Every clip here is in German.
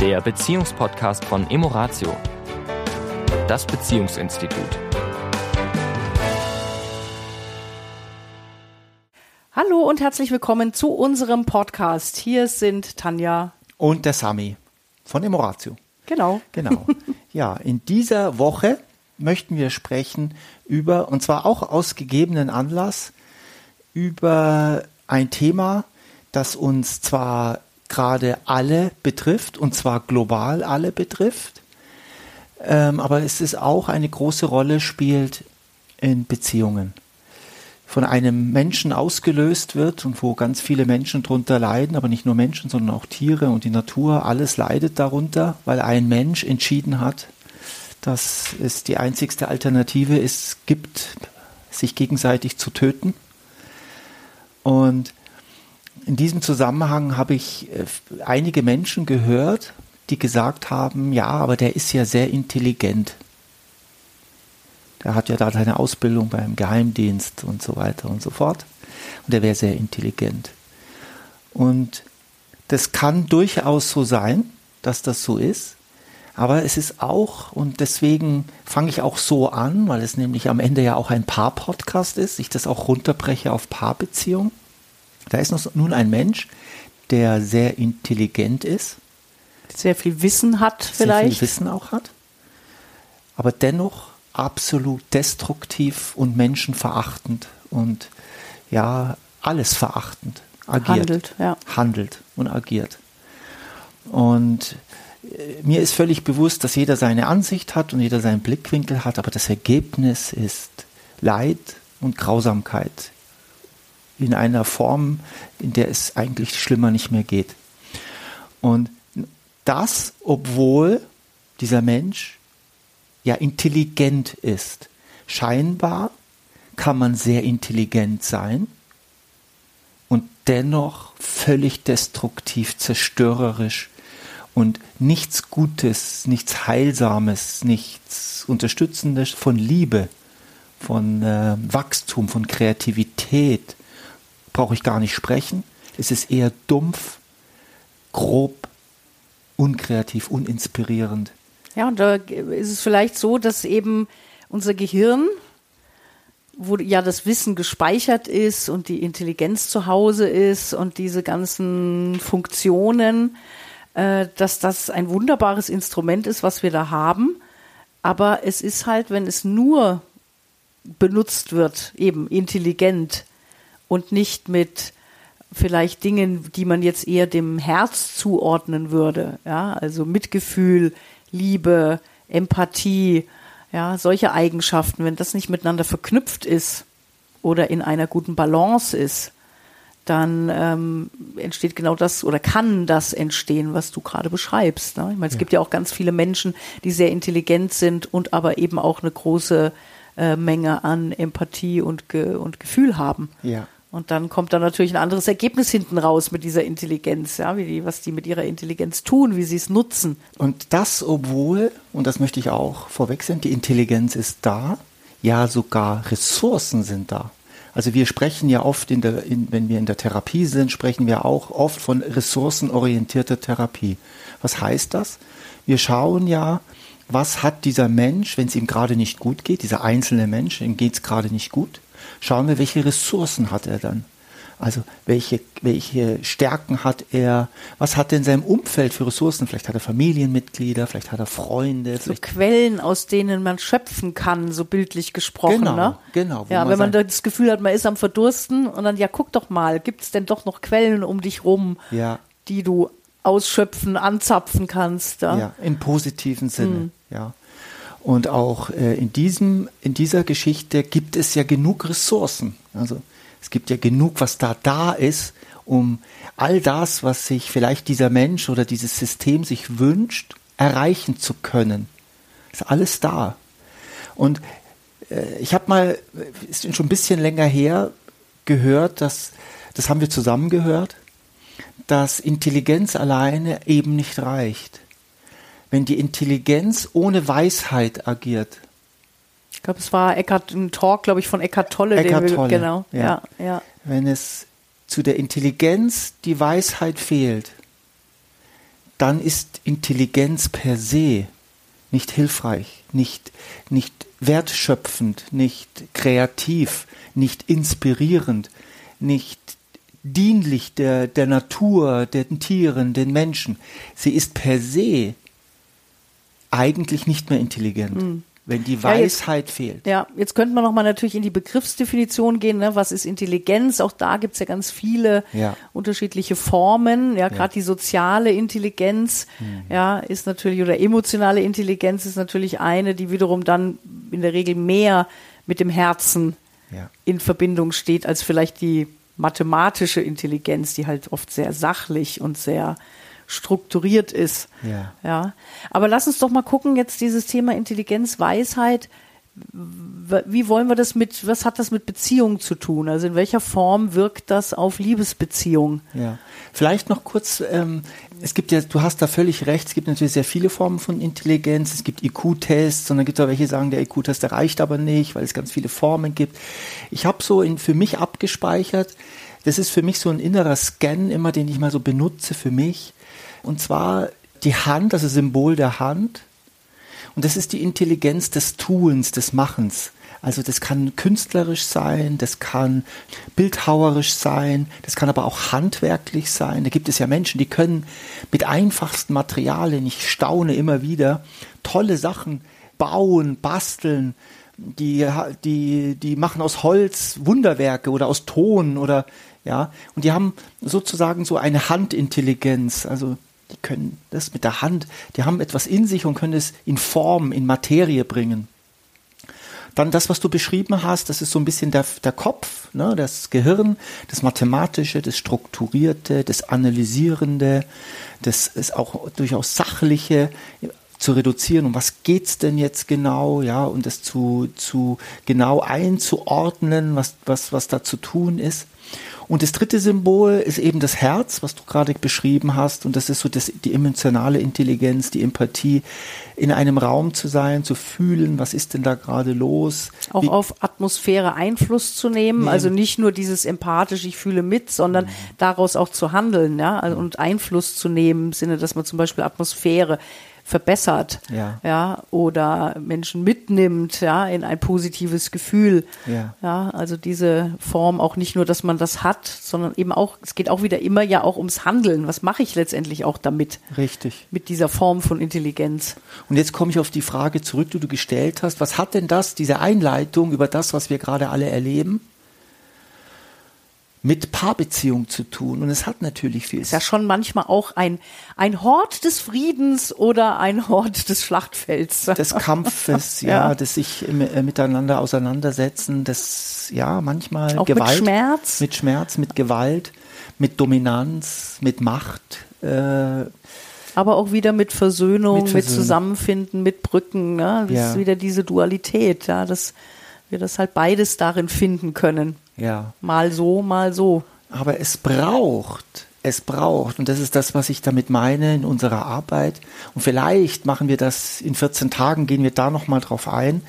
der Beziehungspodcast von Emoratio, das Beziehungsinstitut. Hallo und herzlich willkommen zu unserem Podcast. Hier sind Tanja und der Sami von Emoratio. Genau. Genau. Ja, in dieser Woche möchten wir sprechen über, und zwar auch aus gegebenen Anlass, über ein Thema, das uns zwar gerade alle betrifft, und zwar global alle betrifft, ähm, aber es ist auch eine große Rolle spielt in Beziehungen. Von einem Menschen ausgelöst wird und wo ganz viele Menschen drunter leiden, aber nicht nur Menschen, sondern auch Tiere und die Natur, alles leidet darunter, weil ein Mensch entschieden hat, dass es die einzigste Alternative ist, gibt, sich gegenseitig zu töten. Und in diesem Zusammenhang habe ich äh, einige Menschen gehört, die gesagt haben, ja, aber der ist ja sehr intelligent. Der hat ja da seine Ausbildung beim Geheimdienst und so weiter und so fort. Und er wäre sehr intelligent. Und das kann durchaus so sein, dass das so ist. Aber es ist auch, und deswegen fange ich auch so an, weil es nämlich am Ende ja auch ein Paar-Podcast ist, ich das auch runterbreche auf Paarbeziehung. Da ist noch nun ein Mensch, der sehr intelligent ist. Sehr viel Wissen hat vielleicht. Sehr viel Wissen auch hat. Aber dennoch absolut destruktiv und menschenverachtend und ja, alles verachtend agiert. Handelt, ja. Handelt und agiert. Und mir ist völlig bewusst, dass jeder seine Ansicht hat und jeder seinen Blickwinkel hat, aber das Ergebnis ist Leid und Grausamkeit in einer Form, in der es eigentlich schlimmer nicht mehr geht. Und das, obwohl dieser Mensch ja intelligent ist. Scheinbar kann man sehr intelligent sein und dennoch völlig destruktiv, zerstörerisch und nichts Gutes, nichts Heilsames, nichts Unterstützendes von Liebe, von äh, Wachstum, von Kreativität brauche ich gar nicht sprechen. Es ist eher dumpf, grob, unkreativ, uninspirierend. Ja, und da ist es vielleicht so, dass eben unser Gehirn, wo ja das Wissen gespeichert ist und die Intelligenz zu Hause ist und diese ganzen Funktionen, äh, dass das ein wunderbares Instrument ist, was wir da haben. Aber es ist halt, wenn es nur benutzt wird, eben intelligent und nicht mit vielleicht Dingen, die man jetzt eher dem Herz zuordnen würde, ja, also Mitgefühl, Liebe, Empathie, ja, solche Eigenschaften, wenn das nicht miteinander verknüpft ist oder in einer guten Balance ist, dann ähm, entsteht genau das oder kann das entstehen, was du gerade beschreibst. Ne? Ich meine, es ja. gibt ja auch ganz viele Menschen, die sehr intelligent sind und aber eben auch eine große äh, Menge an Empathie und, Ge und Gefühl haben. Ja. Und dann kommt da natürlich ein anderes Ergebnis hinten raus mit dieser Intelligenz, ja, wie die, was die mit ihrer Intelligenz tun, wie sie es nutzen. Und das, obwohl, und das möchte ich auch vorwechseln, die Intelligenz ist da, ja sogar Ressourcen sind da. Also wir sprechen ja oft, in der, in, wenn wir in der Therapie sind, sprechen wir auch oft von ressourcenorientierter Therapie. Was heißt das? Wir schauen ja, was hat dieser Mensch, wenn es ihm gerade nicht gut geht, dieser einzelne Mensch, ihm geht es gerade nicht gut, schauen wir, welche Ressourcen hat er dann. Also welche, welche Stärken hat er? Was hat er in seinem Umfeld für Ressourcen? Vielleicht hat er Familienmitglieder, vielleicht hat er Freunde. So Quellen, aus denen man schöpfen kann, so bildlich gesprochen. Genau, ne? genau. Ja, man wenn man das Gefühl hat, man ist am Verdursten und dann, ja, guck doch mal, gibt es denn doch noch Quellen um dich rum, ja. die du ausschöpfen, anzapfen kannst? Ja, ja im positiven Sinne, hm. ja. Und auch äh, in, diesem, in dieser Geschichte gibt es ja genug Ressourcen. Also es gibt ja genug, was da da ist, um all das, was sich vielleicht dieser Mensch oder dieses System sich wünscht, erreichen zu können. Ist alles da. Und äh, ich habe mal, ist schon ein bisschen länger her, gehört, dass, das haben wir zusammen gehört, dass Intelligenz alleine eben nicht reicht wenn die Intelligenz ohne Weisheit agiert. Ich glaube, es war Eckart, ein Talk, glaube ich, von Eckart Tolle. Eckart Tolle, genau, ja. ja, ja. Wenn es zu der Intelligenz die Weisheit fehlt, dann ist Intelligenz per se nicht hilfreich, nicht, nicht wertschöpfend, nicht kreativ, nicht inspirierend, nicht dienlich der, der Natur, den Tieren, den Menschen. Sie ist per se eigentlich nicht mehr intelligent. Mhm wenn die Weisheit ja, jetzt, fehlt. Ja, jetzt könnte man nochmal natürlich in die Begriffsdefinition gehen. Ne? Was ist Intelligenz? Auch da gibt es ja ganz viele ja. unterschiedliche Formen. Ja, gerade ja. die soziale Intelligenz, mhm. ja, ist natürlich, oder emotionale Intelligenz ist natürlich eine, die wiederum dann in der Regel mehr mit dem Herzen in Verbindung steht, als vielleicht die mathematische Intelligenz, die halt oft sehr sachlich und sehr strukturiert ist. Ja. ja. Aber lass uns doch mal gucken, jetzt dieses Thema Intelligenz, Weisheit. Wie wollen wir das mit, was hat das mit Beziehungen zu tun? Also in welcher Form wirkt das auf Liebesbeziehungen? Ja. Vielleicht noch kurz, ähm, es gibt ja, du hast da völlig recht, es gibt natürlich sehr viele Formen von Intelligenz. Es gibt IQ-Tests und dann gibt es auch welche, die sagen, der IQ-Test reicht aber nicht, weil es ganz viele Formen gibt. Ich habe so in, für mich abgespeichert, das ist für mich so ein innerer Scan immer, den ich mal so benutze für mich. Und zwar die Hand, also Symbol der Hand. Und das ist die Intelligenz des Tuens, des Machens. Also das kann künstlerisch sein, das kann bildhauerisch sein, das kann aber auch handwerklich sein. Da gibt es ja Menschen, die können mit einfachsten Materialien, ich staune immer wieder, tolle Sachen bauen, basteln. Die, die, die machen aus Holz Wunderwerke oder aus Ton oder ja, und die haben sozusagen so eine Handintelligenz. Also die können das mit der Hand, die haben etwas in sich und können es in Form, in Materie bringen. Dann das, was du beschrieben hast, das ist so ein bisschen der, der Kopf, ne, das Gehirn, das Mathematische, das Strukturierte, das Analysierende, das ist auch durchaus Sachliche zu reduzieren. Um was geht's denn jetzt genau, ja, und das zu, zu genau einzuordnen, was, was, was da zu tun ist. Und das dritte Symbol ist eben das Herz, was du gerade beschrieben hast. Und das ist so das, die emotionale Intelligenz, die Empathie, in einem Raum zu sein, zu fühlen, was ist denn da gerade los. Auch Wie, auf Atmosphäre Einfluss zu nehmen. Nee. Also nicht nur dieses empathisch, ich fühle mit, sondern mhm. daraus auch zu handeln, ja, also, und Einfluss zu nehmen im Sinne, dass man zum Beispiel Atmosphäre verbessert, ja. ja, oder Menschen mitnimmt, ja, in ein positives Gefühl, ja. ja, also diese Form auch nicht nur, dass man das hat, sondern eben auch, es geht auch wieder immer ja auch ums Handeln. Was mache ich letztendlich auch damit? Richtig. Mit dieser Form von Intelligenz. Und jetzt komme ich auf die Frage zurück, die du gestellt hast. Was hat denn das, diese Einleitung über das, was wir gerade alle erleben? Mit Paarbeziehung zu tun. Und es hat natürlich viel. Ist ja schon manchmal auch ein, ein Hort des Friedens oder ein Hort des Schlachtfelds. Des Kampfes, ja, ja, des sich äh, miteinander auseinandersetzen, des, ja, manchmal auch Gewalt. Mit Schmerz. Mit Schmerz, mit Gewalt, mit Dominanz, mit Macht. Äh, aber auch wieder mit Versöhnung, mit, Versöhnung. mit Zusammenfinden, mit Brücken. Ne? Das ja. ist wieder diese Dualität, ja, dass wir das halt beides darin finden können. Ja. Mal so, mal so. Aber es braucht, es braucht, und das ist das, was ich damit meine in unserer Arbeit. Und vielleicht machen wir das in 14 Tagen, gehen wir da nochmal drauf ein.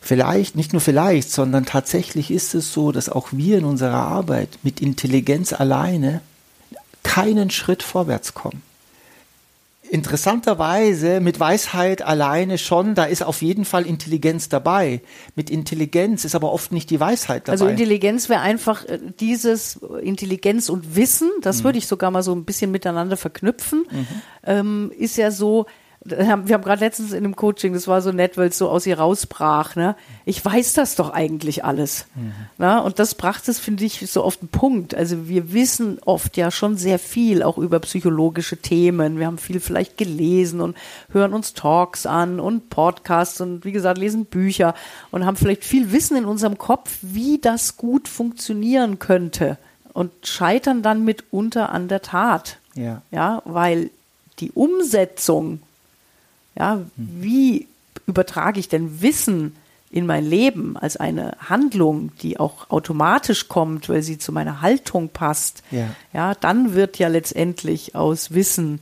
Vielleicht, nicht nur vielleicht, sondern tatsächlich ist es so, dass auch wir in unserer Arbeit mit Intelligenz alleine keinen Schritt vorwärts kommen interessanterweise mit Weisheit alleine schon, da ist auf jeden Fall Intelligenz dabei. Mit Intelligenz ist aber oft nicht die Weisheit dabei. Also Intelligenz wäre einfach äh, dieses Intelligenz und Wissen, das mhm. würde ich sogar mal so ein bisschen miteinander verknüpfen, mhm. ähm, ist ja so, wir haben gerade letztens in einem Coaching, das war so nett, weil es so aus ihr rausbrach, ne? Ich weiß das doch eigentlich alles. Mhm. Ne? Und das brachte es, finde ich, so auf den Punkt. Also wir wissen oft ja schon sehr viel auch über psychologische Themen. Wir haben viel vielleicht gelesen und hören uns Talks an und Podcasts und wie gesagt, lesen Bücher und haben vielleicht viel Wissen in unserem Kopf, wie das gut funktionieren könnte. Und scheitern dann mitunter an der Tat. Ja. Ja, weil die Umsetzung ja, wie übertrage ich denn Wissen in mein Leben als eine Handlung, die auch automatisch kommt, weil sie zu meiner Haltung passt? Ja, ja dann wird ja letztendlich aus Wissen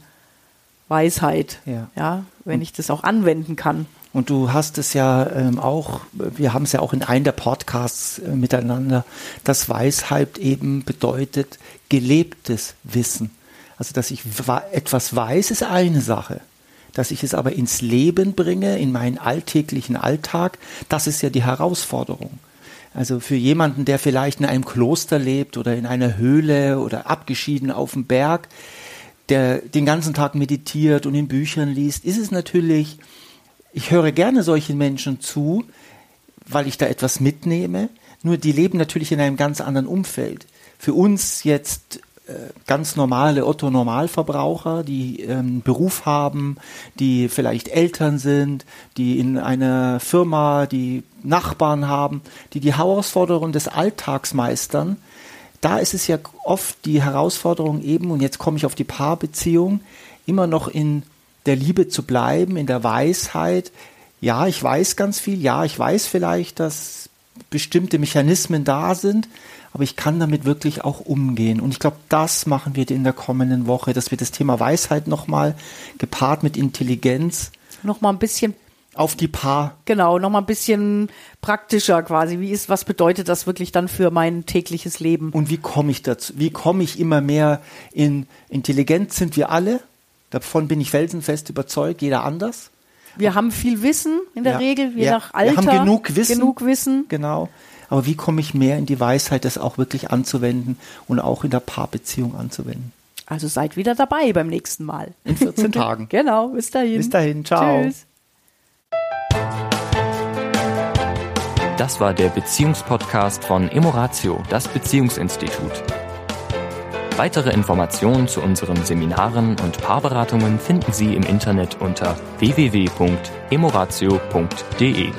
Weisheit, ja, ja wenn ich das auch anwenden kann. Und du hast es ja ähm, auch, wir haben es ja auch in einem der Podcasts äh, miteinander, dass Weisheit eben bedeutet gelebtes Wissen. Also, dass ich etwas weiß, ist eine Sache. Dass ich es aber ins Leben bringe, in meinen alltäglichen Alltag, das ist ja die Herausforderung. Also für jemanden, der vielleicht in einem Kloster lebt oder in einer Höhle oder abgeschieden auf dem Berg, der den ganzen Tag meditiert und in Büchern liest, ist es natürlich, ich höre gerne solchen Menschen zu, weil ich da etwas mitnehme. Nur die leben natürlich in einem ganz anderen Umfeld. Für uns jetzt ganz normale Otto-Normalverbraucher, die ähm, Beruf haben, die vielleicht Eltern sind, die in einer Firma die Nachbarn haben, die die Herausforderungen des Alltags meistern, da ist es ja oft die Herausforderung eben, und jetzt komme ich auf die Paarbeziehung, immer noch in der Liebe zu bleiben, in der Weisheit. Ja, ich weiß ganz viel, ja, ich weiß vielleicht, dass bestimmte Mechanismen da sind, aber ich kann damit wirklich auch umgehen. Und ich glaube, das machen wir in der kommenden Woche, dass wir das Thema Weisheit nochmal gepaart mit Intelligenz nochmal ein bisschen auf die Paar. Genau, nochmal ein bisschen praktischer quasi. Wie ist, was bedeutet das wirklich dann für mein tägliches Leben? Und wie komme ich dazu? Wie komme ich immer mehr in Intelligenz sind wir alle? Davon bin ich felsenfest überzeugt, jeder anders. Wir haben viel Wissen in der Ja, Regel, je ja. nach Alter. Wir haben genug Wissen. Genug Wissen. Genau. Aber wie komme ich mehr in die Weisheit, das auch wirklich anzuwenden und auch in der Paarbeziehung anzuwenden? Also seid wieder dabei beim nächsten Mal. In 14 Tagen. Genau, bis dahin. Bis dahin, ciao. Tschüss. Das war der Beziehungspodcast von Emoratio, das Beziehungsinstitut. Weitere Informationen zu unseren Seminaren und Paarberatungen finden Sie im Internet unter www.emoratio.de.